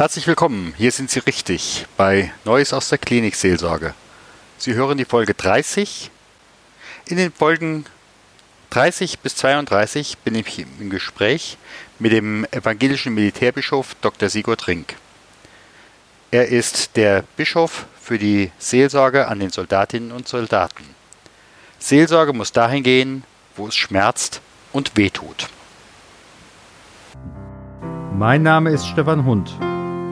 Herzlich willkommen, hier sind Sie richtig bei Neues aus der Klinikseelsorge. Sie hören die Folge 30. In den Folgen 30 bis 32 bin ich im Gespräch mit dem evangelischen Militärbischof Dr. Sigurd Rink. Er ist der Bischof für die Seelsorge an den Soldatinnen und Soldaten. Seelsorge muss dahin gehen, wo es schmerzt und wehtut. Mein Name ist Stefan Hund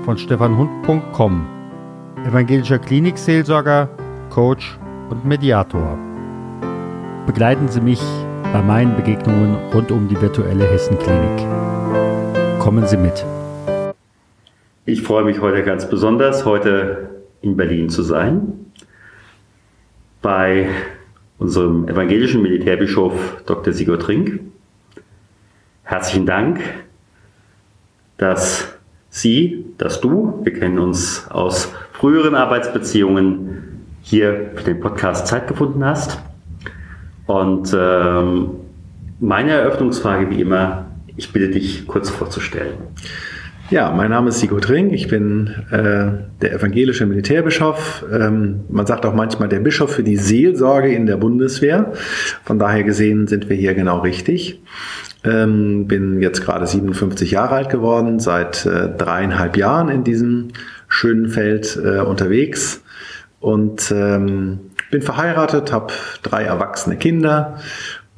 von stefanhund.com, evangelischer Klinikseelsorger, Coach und Mediator. Begleiten Sie mich bei meinen Begegnungen rund um die virtuelle Hessenklinik. Kommen Sie mit. Ich freue mich heute ganz besonders, heute in Berlin zu sein, bei unserem evangelischen Militärbischof Dr. Sigurd Rink. Herzlichen Dank, dass Sie, dass du, wir kennen uns aus früheren Arbeitsbeziehungen, hier für den Podcast Zeit gefunden hast. Und ähm, meine Eröffnungsfrage wie immer, ich bitte dich kurz vorzustellen. Ja, mein Name ist Sigurd Ring. Ich bin äh, der evangelische Militärbischof. Ähm, man sagt auch manchmal der Bischof für die Seelsorge in der Bundeswehr. Von daher gesehen sind wir hier genau richtig. Ähm, bin jetzt gerade 57 Jahre alt geworden, seit äh, dreieinhalb Jahren in diesem schönen Feld äh, unterwegs. Und ähm, bin verheiratet, habe drei erwachsene Kinder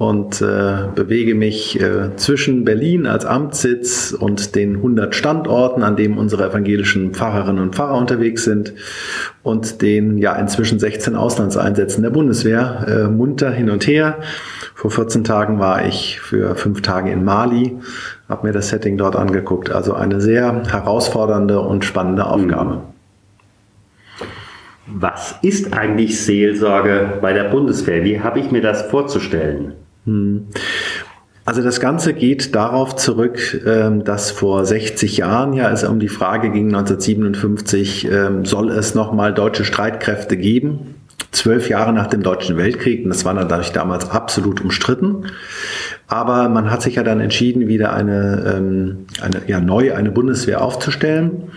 und äh, bewege mich äh, zwischen Berlin als Amtssitz und den 100 Standorten, an denen unsere evangelischen Pfarrerinnen und Pfarrer unterwegs sind und den ja inzwischen 16 Auslandseinsätzen der Bundeswehr äh, munter hin und her. Vor 14 Tagen war ich für fünf Tage in Mali, habe mir das Setting dort angeguckt. Also eine sehr herausfordernde und spannende Aufgabe. Was ist eigentlich Seelsorge bei der Bundeswehr? Wie habe ich mir das vorzustellen? Hm. Also das Ganze geht darauf zurück, ähm, dass vor 60 Jahren ja es um die Frage ging, 1957, ähm, soll es nochmal deutsche Streitkräfte geben? Zwölf Jahre nach dem Deutschen Weltkrieg, und das war natürlich damals absolut umstritten. Aber man hat sich ja dann entschieden, wieder eine, ähm, eine ja, neu eine Bundeswehr aufzustellen.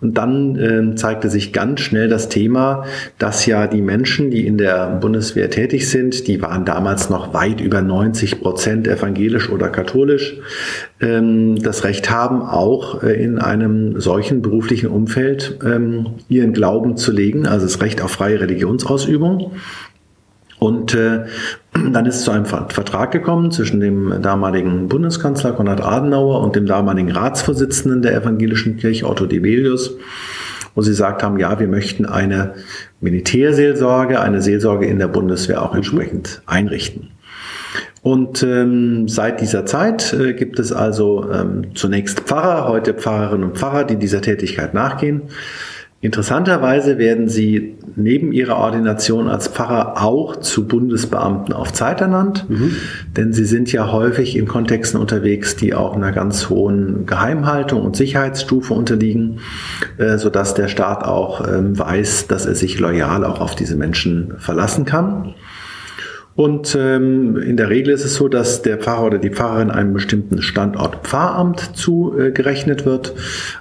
Und dann äh, zeigte sich ganz schnell das Thema, dass ja die Menschen, die in der Bundeswehr tätig sind, die waren damals noch weit über 90 Prozent evangelisch oder katholisch, ähm, das Recht haben, auch äh, in einem solchen beruflichen Umfeld ähm, ihren Glauben zu legen, also das Recht auf freie Religionsausübung. Und äh, dann ist es zu einem Vertrag gekommen zwischen dem damaligen Bundeskanzler Konrad Adenauer und dem damaligen Ratsvorsitzenden der evangelischen Kirche Otto Debelius, wo sie gesagt haben, ja, wir möchten eine Militärseelsorge, eine Seelsorge in der Bundeswehr auch entsprechend einrichten. Und ähm, seit dieser Zeit äh, gibt es also ähm, zunächst Pfarrer, heute Pfarrerinnen und Pfarrer, die dieser Tätigkeit nachgehen. Interessanterweise werden sie neben ihrer Ordination als Pfarrer auch zu Bundesbeamten auf Zeit ernannt, mhm. denn sie sind ja häufig in Kontexten unterwegs, die auch einer ganz hohen Geheimhaltung und Sicherheitsstufe unterliegen, äh, sodass der Staat auch ähm, weiß, dass er sich loyal auch auf diese Menschen verlassen kann. Und ähm, in der Regel ist es so, dass der Pfarrer oder die Pfarrerin einem bestimmten Standort Pfarramt zugerechnet äh, wird.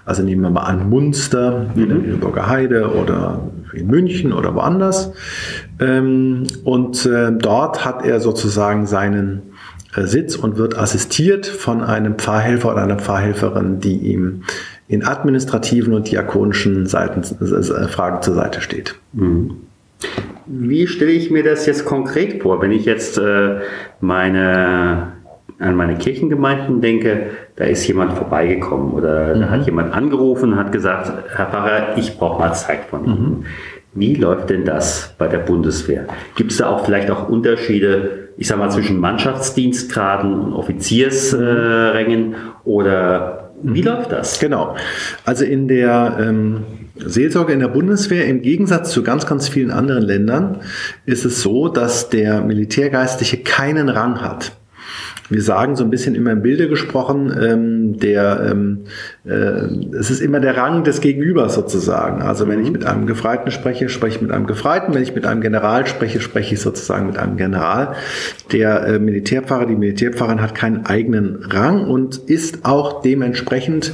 Also nehmen wir mal an Munster, mhm. in der Lüneburger Heide oder in München oder woanders. Ähm, und äh, dort hat er sozusagen seinen äh, Sitz und wird assistiert von einem Pfarrhelfer oder einer Pfarrhelferin, die ihm in administrativen und diakonischen Seiten, äh, Fragen zur Seite steht. Mhm. Wie stelle ich mir das jetzt konkret vor, wenn ich jetzt äh, meine, an meine Kirchengemeinden denke, da ist jemand vorbeigekommen oder mhm. da hat jemand angerufen und hat gesagt, Herr Pfarrer, ich brauche mal Zeit von Ihnen. Mhm. Wie läuft denn das bei der Bundeswehr? Gibt es da auch vielleicht auch Unterschiede, ich sag mal, zwischen Mannschaftsdienstgraden und Offiziersrängen äh, oder wie mhm. läuft das? Genau. Also in der ähm, Seelsorge in der Bundeswehr, im Gegensatz zu ganz, ganz vielen anderen Ländern, ist es so, dass der Militärgeistliche keinen Rang hat. Wir sagen so ein bisschen immer im Bilde gesprochen, ähm, der, ähm, äh, es ist immer der Rang des Gegenübers sozusagen. Also wenn ich mit einem Gefreiten spreche, spreche ich mit einem Gefreiten. Wenn ich mit einem General spreche, spreche ich sozusagen mit einem General. Der äh, Militärpfarrer, die Militärpfarrerin hat keinen eigenen Rang und ist auch dementsprechend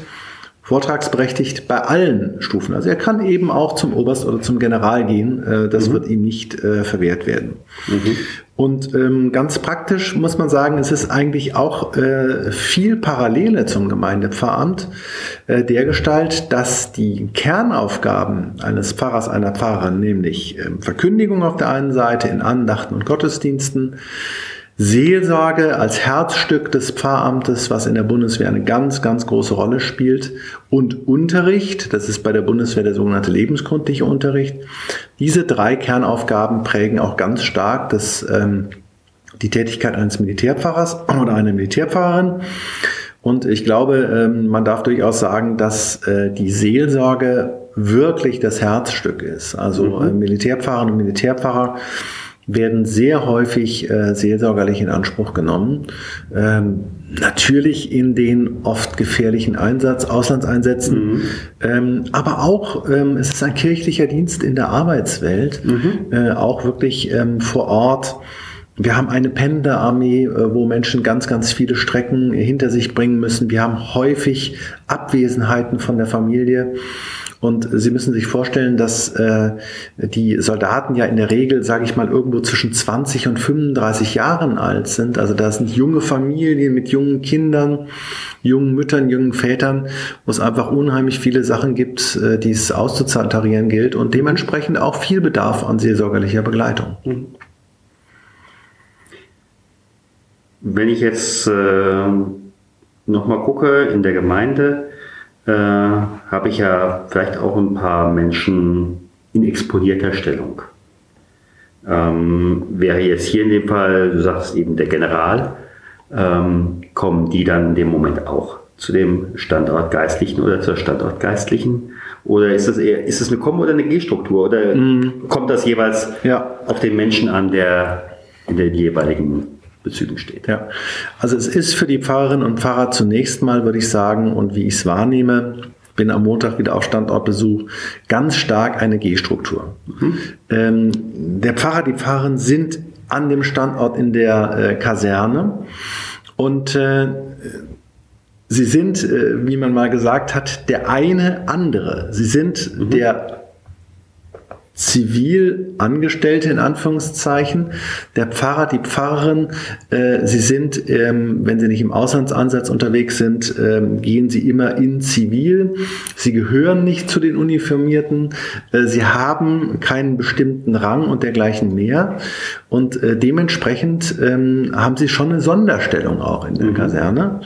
vortragsberechtigt bei allen Stufen. Also er kann eben auch zum Oberst oder zum General gehen. Äh, das mhm. wird ihm nicht äh, verwehrt werden. Mhm. Und ähm, ganz praktisch muss man sagen, es ist eigentlich auch äh, viel Parallele zum Gemeindepfarramt äh, der Gestalt, dass die Kernaufgaben eines Pfarrers, einer Pfarrerin, nämlich äh, Verkündigung auf der einen Seite in Andachten und Gottesdiensten, Seelsorge als Herzstück des Pfarramtes, was in der Bundeswehr eine ganz, ganz große Rolle spielt, und Unterricht, das ist bei der Bundeswehr der sogenannte lebensgrundliche Unterricht. Diese drei Kernaufgaben prägen auch ganz stark das, ähm, die Tätigkeit eines Militärpfarrers oder einer Militärpfarrerin. Und ich glaube, ähm, man darf durchaus sagen, dass äh, die Seelsorge wirklich das Herzstück ist. Also mhm. Äh, Militärpfarrerinnen und Militärpfarrer werden sehr häufig äh, seelsorgerlich in Anspruch genommen. Ähm, natürlich in den oft gefährlichen Einsatz, Auslandseinsätzen, mhm. ähm, aber auch ähm, es ist ein kirchlicher Dienst in der Arbeitswelt, mhm. äh, auch wirklich ähm, vor Ort. Wir haben eine Pendlerarmee, äh, wo Menschen ganz, ganz viele Strecken hinter sich bringen müssen. Wir haben häufig Abwesenheiten von der Familie. Und Sie müssen sich vorstellen, dass äh, die Soldaten ja in der Regel, sage ich mal, irgendwo zwischen 20 und 35 Jahren alt sind. Also da sind junge Familien mit jungen Kindern, jungen Müttern, jungen Vätern, wo es einfach unheimlich viele Sachen gibt, äh, die es auszutarieren gilt und dementsprechend auch viel Bedarf an seelsorgerlicher Begleitung. Mhm. Wenn ich jetzt äh, nochmal gucke in der Gemeinde, äh, habe ich ja vielleicht auch ein paar Menschen in exponierter Stellung. Ähm, wäre jetzt hier in dem Fall, du sagst eben der General, ähm, kommen die dann in dem Moment auch zu dem Standort Geistlichen oder zur Standort Geistlichen? Oder ist das eher, ist das eine Komm- oder eine G-Struktur? Oder mm. kommt das jeweils ja. auf den Menschen an, der in den jeweiligen Bezügen steht. Ja, also es ist für die Pfarrerinnen und Pfarrer zunächst mal, würde ich sagen, und wie ich es wahrnehme, bin am Montag wieder auf Standortbesuch, ganz stark eine G-Struktur. Mhm. Ähm, der Pfarrer, die Pfarrerin sind an dem Standort in der äh, Kaserne und äh, sie sind, äh, wie man mal gesagt hat, der eine andere. Sie sind mhm. der Zivilangestellte in Anführungszeichen, der Pfarrer, die Pfarrerin, äh, sie sind, ähm, wenn sie nicht im Auslandsansatz unterwegs sind, ähm, gehen sie immer in Zivil. Sie gehören nicht zu den Uniformierten, äh, sie haben keinen bestimmten Rang und dergleichen mehr. Und äh, dementsprechend ähm, haben sie schon eine Sonderstellung auch in der mhm. Kaserne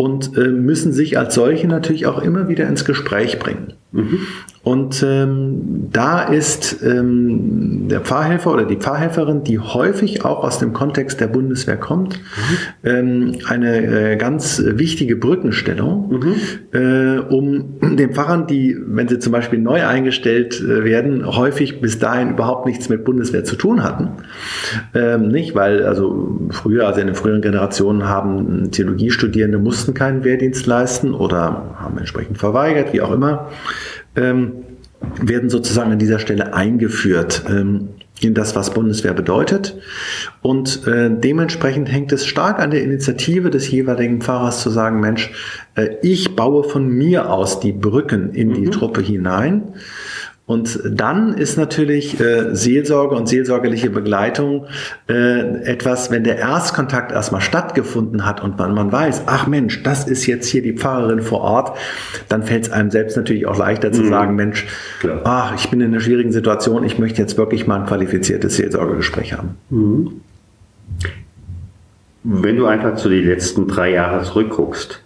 und äh, müssen sich als solche natürlich auch immer wieder ins Gespräch bringen. Mhm. Und ähm, da ist ähm, der Pfarrhelfer oder die Pfarrhelferin, die häufig auch aus dem Kontext der Bundeswehr kommt, mhm. ähm, eine äh, ganz wichtige Brückenstellung, mhm. äh, um den Pfarrern, die, wenn sie zum Beispiel neu eingestellt äh, werden, häufig bis dahin überhaupt nichts mit Bundeswehr zu tun hatten. Ähm, nicht, weil also früher, also in den früheren Generationen haben Theologiestudierende mussten keinen Wehrdienst leisten oder haben entsprechend verweigert, wie auch immer ähm, werden sozusagen an dieser Stelle eingeführt ähm, in das, was Bundeswehr bedeutet. Und äh, dementsprechend hängt es stark an der Initiative des jeweiligen Pfarrers zu sagen, Mensch, äh, ich baue von mir aus die Brücken in die mhm. Truppe hinein. Und dann ist natürlich äh, Seelsorge und seelsorgerliche Begleitung äh, etwas, wenn der Erstkontakt erstmal stattgefunden hat und man, man weiß, ach Mensch, das ist jetzt hier die Pfarrerin vor Ort, dann fällt es einem selbst natürlich auch leichter zu mhm. sagen, Mensch, Klar. ach, ich bin in einer schwierigen Situation, ich möchte jetzt wirklich mal ein qualifiziertes Seelsorgegespräch haben. Mhm. Wenn du einfach zu den letzten drei Jahren zurückguckst,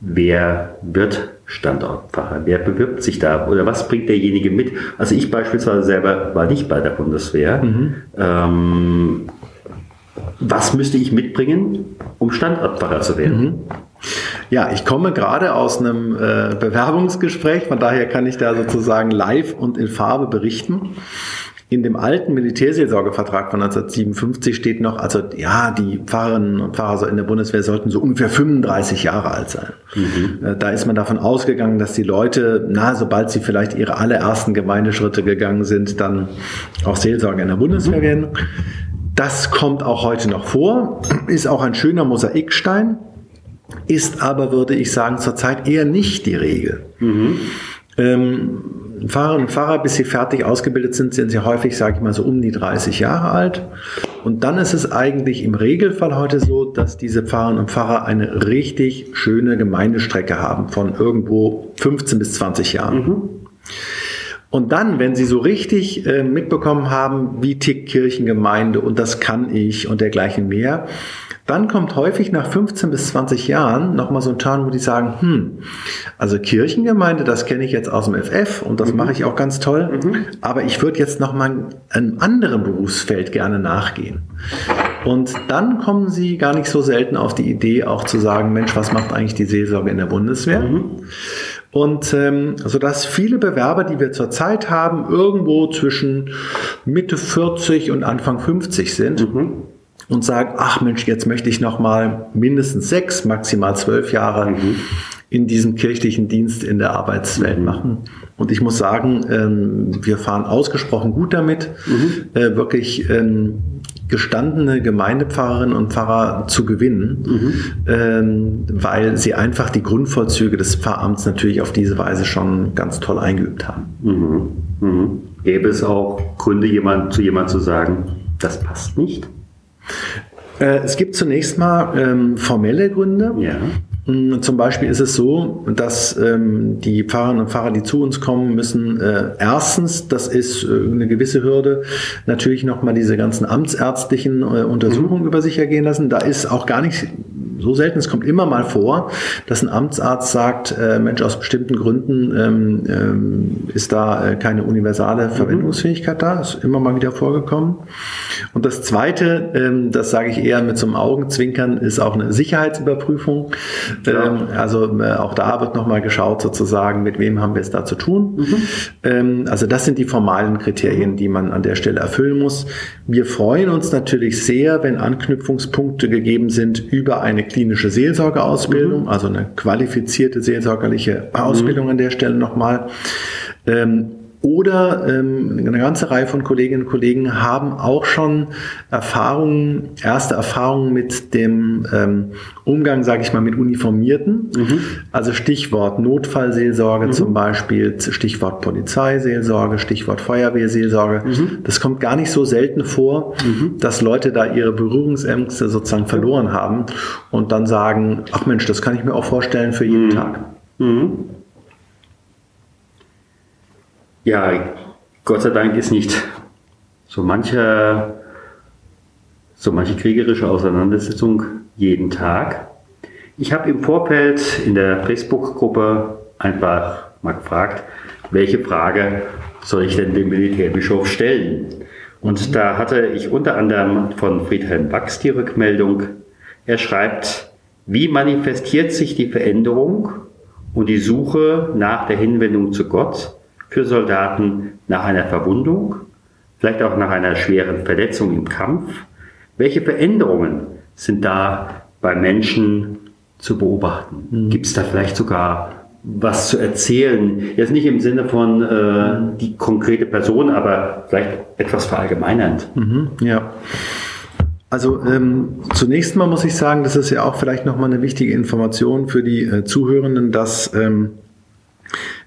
wer wird Standortpfarrer? Wer bewirbt sich da? Oder was bringt derjenige mit? Also ich beispielsweise selber war nicht bei der Bundeswehr. Mhm. Ähm, was müsste ich mitbringen, um Standortpfarrer zu werden? Mhm. Ja, ich komme gerade aus einem äh, Bewerbungsgespräch, von daher kann ich da sozusagen live und in Farbe berichten. In dem alten Militärseelsorgevertrag von 1957 steht noch, also ja, die Pfarrerinnen und Pfarrer in der Bundeswehr sollten so ungefähr 35 Jahre alt sein. Mhm. Äh, da ist man davon ausgegangen, dass die Leute, na, sobald sie vielleicht ihre allerersten Gemeindeschritte gegangen sind, dann auch Seelsorger in der Bundeswehr mhm. werden. Das kommt auch heute noch vor, ist auch ein schöner Mosaikstein ist aber, würde ich sagen, zurzeit eher nicht die Regel. Ähm, Fahrerinnen und Fahrer, bis sie fertig ausgebildet sind, sind sie häufig, sage ich mal, so um die 30 Jahre alt. Und dann ist es eigentlich im Regelfall heute so, dass diese Fahrerinnen und Fahrer eine richtig schöne Gemeindestrecke haben von irgendwo 15 bis 20 Jahren. Und dann, wenn Sie so richtig äh, mitbekommen haben, wie tickt Kirchengemeinde und das kann ich und dergleichen mehr, dann kommt häufig nach 15 bis 20 Jahren nochmal so ein Turn, wo die sagen, hm, also Kirchengemeinde, das kenne ich jetzt aus dem FF und das mache ich auch ganz toll, aber ich würde jetzt nochmal einem anderen Berufsfeld gerne nachgehen. Und dann kommen sie gar nicht so selten auf die Idee, auch zu sagen, Mensch, was macht eigentlich die Seelsorge in der Bundeswehr? Und ähm, so dass viele Bewerber, die wir zurzeit haben, irgendwo zwischen Mitte 40 und Anfang 50 sind und sagen, ach Mensch, jetzt möchte ich noch mal mindestens sechs, maximal zwölf Jahre in diesem kirchlichen Dienst in der Arbeitswelt machen. Und ich muss sagen, ähm, wir fahren ausgesprochen gut damit, äh, wirklich ähm, gestandene Gemeindepfarrerinnen und Pfarrer zu gewinnen, ähm, weil sie einfach die Grundvorzüge des Pfarramts natürlich auf diese Weise schon ganz toll eingeübt haben. Mhm. Mhm. Gäbe es auch Gründe, jemand, zu jemand zu sagen, das passt nicht? Äh, Es gibt zunächst mal ähm, formelle Gründe. Ja. Mm, Zum Beispiel ist es so, dass ähm, die Pfarrerinnen und Pfarrer, die zu uns kommen, müssen äh, erstens, das ist äh, eine gewisse Hürde, natürlich nochmal diese ganzen amtsärztlichen äh, Untersuchungen über sich ergehen lassen. Da ist auch gar nicht so selten, es kommt immer mal vor, dass ein Amtsarzt sagt, äh, Mensch, aus bestimmten Gründen ähm, ähm, ist da äh, keine universale Verwendungsfähigkeit da, ist immer mal wieder vorgekommen. Und das Zweite, ähm, das sage ich eher mit so einem Augenzwinkern, ist auch eine Sicherheitsüberprüfung. Ähm, also äh, auch da wird nochmal geschaut sozusagen, mit wem haben wir es da zu tun. Ähm, also das sind die formalen Kriterien, die man an der Stelle erfüllen muss. Wir freuen uns natürlich sehr, wenn Anknüpfungspunkte gegeben sind über eine klinische Seelsorgeausbildung, also eine qualifizierte seelsorgerliche Ausbildung an der Stelle nochmal. Ähm, oder ähm, eine ganze Reihe von Kolleginnen und Kollegen haben auch schon Erfahrungen, erste Erfahrungen mit dem ähm, Umgang, sage ich mal, mit Uniformierten. Also Stichwort Notfallseelsorge zum Beispiel, Stichwort Polizeiseelsorge, Stichwort Feuerwehrseelsorge. Das kommt gar nicht so selten vor, dass Leute da ihre Berührungsängste sozusagen verloren haben und dann sagen, ach Mensch, das kann ich mir auch vorstellen für jeden Tag. Ja, Gott sei Dank ist nicht so manche, so manche kriegerische Auseinandersetzung jeden Tag. Ich habe im Vorfeld in der Facebook-Gruppe einfach mal gefragt, welche Frage soll ich denn dem Militärbischof stellen? Und da hatte ich unter anderem von Friedhelm Wachs die Rückmeldung, er schreibt, wie manifestiert sich die Veränderung und die Suche nach der Hinwendung zu Gott für Soldaten nach einer Verwundung, vielleicht auch nach einer schweren Verletzung im Kampf? Welche Veränderungen sind da bei Menschen zu beobachten? Gibt es da vielleicht sogar was zu erzählen? Jetzt nicht im Sinne von äh, die konkrete Person, aber vielleicht etwas verallgemeinernd. Mhm, ja. Also ähm, zunächst mal muss ich sagen, das ist ja auch vielleicht nochmal eine wichtige Information für die äh, Zuhörenden, dass ähm,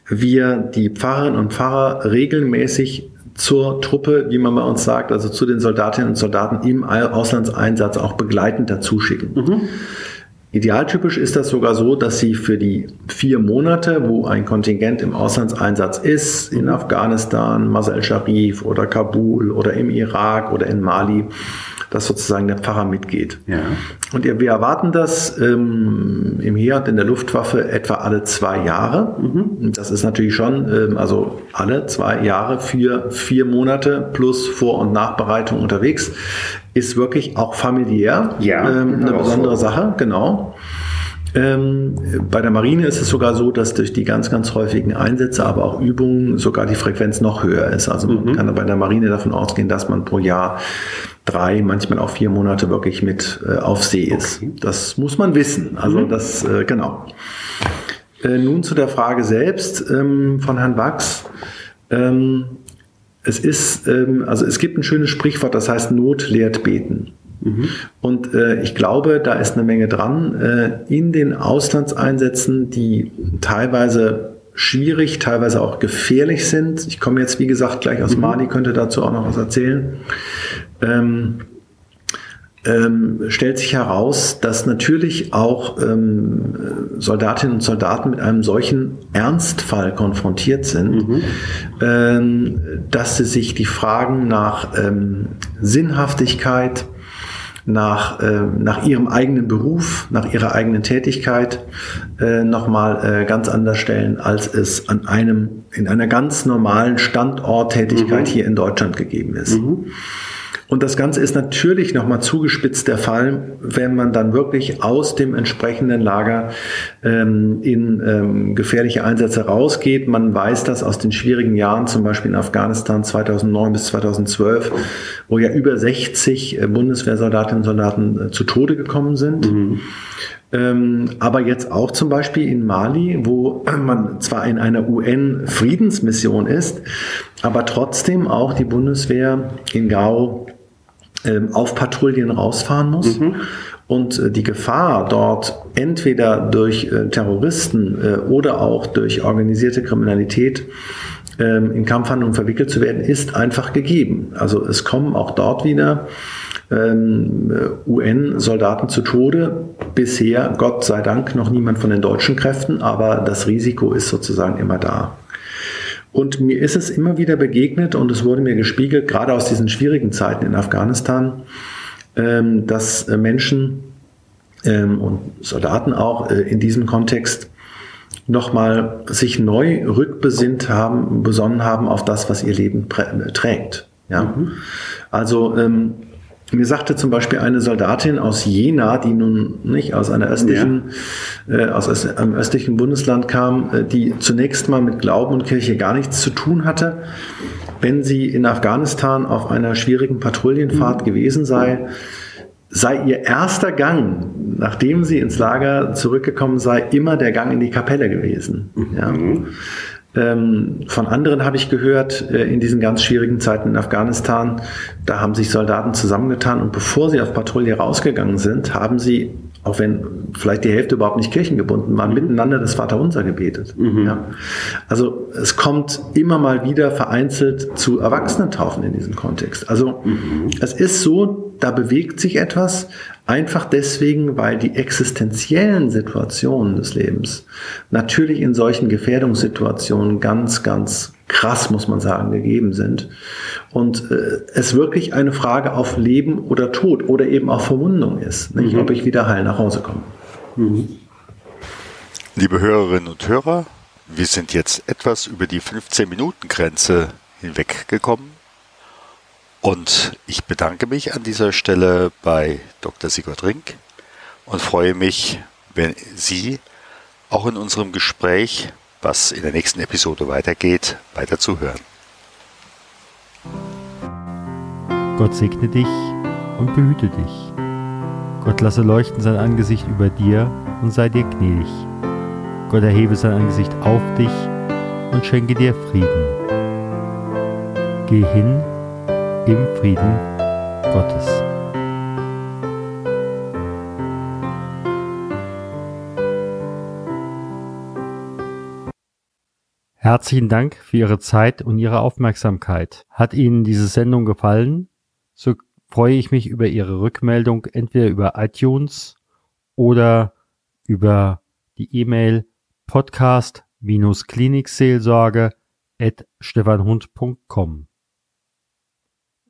wir die Pfarrerinnen und Pfarrer regelmäßig zur Truppe, wie man bei uns sagt, also zu den Soldatinnen und Soldaten im Auslandseinsatz auch begleitend dazu schicken. Idealtypisch ist das sogar so, dass sie für die vier Monate, wo ein Kontingent im Auslandseinsatz ist, in Afghanistan, Masal Sharif oder Kabul oder im Irak oder in Mali, dass sozusagen der Pfarrer mitgeht. Ja. Und wir erwarten das ähm, im Heer und in der Luftwaffe etwa alle zwei Jahre. Und Das ist natürlich schon, ähm, also alle zwei Jahre für vier Monate plus Vor- und Nachbereitung unterwegs, ist wirklich auch familiär Ja, ähm, eine Herausforderung. besondere Sache, genau. Ähm, bei der Marine ist es sogar so, dass durch die ganz, ganz häufigen Einsätze, aber auch Übungen sogar die Frequenz noch höher ist. Also man kann bei der Marine davon ausgehen, dass man pro Jahr drei, manchmal auch vier Monate wirklich mit äh, auf See ist. Das muss man wissen. Also das, äh, genau. Äh, nun zu der Frage selbst ähm, von Herrn Wachs. Ähm, es ist, ähm, also es gibt ein schönes Sprichwort, das heißt Not lehrt beten. Mhm. Und äh, ich glaube, da ist eine Menge dran. Äh, in den Auslandseinsätzen, die teilweise schwierig, teilweise auch gefährlich sind. Ich komme jetzt, wie gesagt, gleich aus mhm. Mali, könnte dazu auch noch was erzählen. Ähm, ähm, stellt sich heraus, dass natürlich auch ähm, Soldatinnen und Soldaten mit einem solchen Ernstfall konfrontiert sind, mhm. ähm, dass sie sich die Fragen nach ähm, Sinnhaftigkeit, nach, äh, nach ihrem eigenen Beruf, nach ihrer eigenen Tätigkeit äh, nochmal äh, ganz anders stellen, als es an einem, in einer ganz normalen Standorttätigkeit mhm. hier in Deutschland gegeben ist. Mhm. Und das Ganze ist natürlich nochmal zugespitzt der Fall, wenn man dann wirklich aus dem entsprechenden Lager ähm, in ähm, gefährliche Einsätze rausgeht. Man weiß das aus den schwierigen Jahren, zum Beispiel in Afghanistan 2009 bis 2012, wo ja über 60 äh, Bundeswehrsoldatinnen und Soldaten äh, zu Tode gekommen sind. Mhm. Ähm, aber jetzt auch zum Beispiel in Mali, wo man zwar in einer UN-Friedensmission ist, aber trotzdem auch die Bundeswehr in Gao auf Patrouillen rausfahren muss. Mhm. Und äh, die Gefahr dort entweder durch äh, Terroristen äh, oder auch durch organisierte Kriminalität ähm, in Kampfhandlungen verwickelt zu werden, ist einfach gegeben. Also es kommen auch dort wieder ähm, UN-Soldaten zu Tode. Bisher, Gott sei Dank, noch niemand von den deutschen Kräften, aber das Risiko ist sozusagen immer da. Und mir ist es immer wieder begegnet und es wurde mir gespiegelt, gerade aus diesen schwierigen Zeiten in Afghanistan, ähm, dass äh, Menschen ähm, und Soldaten auch äh, in diesem Kontext nochmal sich neu rückbesinnt haben, besonnen haben auf das, was ihr Leben trägt. Ja? Mhm. Also ähm, mir sagte zum Beispiel eine Soldatin aus Jena, die nun nicht aus einer östlichen, ja. äh, aus einem östlichen Bundesland kam, äh, die zunächst mal mit Glauben und Kirche gar nichts zu tun hatte, wenn sie in Afghanistan auf einer schwierigen Patrouillenfahrt mhm. gewesen sei, sei ihr erster Gang, nachdem sie ins Lager zurückgekommen sei, immer der Gang in die Kapelle gewesen. Mhm. Ja. Ähm, von anderen habe ich gehört, äh, in diesen ganz schwierigen Zeiten in Afghanistan, da haben sich Soldaten zusammengetan und bevor sie auf Patrouille rausgegangen sind, haben sie, auch wenn vielleicht die Hälfte überhaupt nicht kirchengebunden waren, miteinander das Vaterunser gebetet. Mhm. Ja. Also es kommt immer mal wieder vereinzelt zu Erwachsenentaufen in diesem Kontext. Also mhm. es ist so, da bewegt sich etwas, Einfach deswegen, weil die existenziellen Situationen des Lebens natürlich in solchen Gefährdungssituationen ganz, ganz krass, muss man sagen, gegeben sind. Und äh, es wirklich eine Frage auf Leben oder Tod oder eben auch Verwundung ist, nicht? Mhm. ob ich wieder heil nach Hause komme. Mhm. Liebe Hörerinnen und Hörer, wir sind jetzt etwas über die 15-Minuten-Grenze hinweggekommen. Und ich bedanke mich an dieser Stelle bei Dr. Sigurd Rink und freue mich, wenn Sie auch in unserem Gespräch, was in der nächsten Episode weitergeht, weiter zuhören. Gott segne dich und behüte dich. Gott lasse leuchten sein Angesicht über dir und sei dir gnädig. Gott erhebe sein Angesicht auf dich und schenke dir Frieden. Geh hin im Frieden Gottes. Herzlichen Dank für Ihre Zeit und Ihre Aufmerksamkeit. Hat Ihnen diese Sendung gefallen? So freue ich mich über Ihre Rückmeldung entweder über iTunes oder über die E-Mail podcast-klinikseelsorge at stefanhund.com.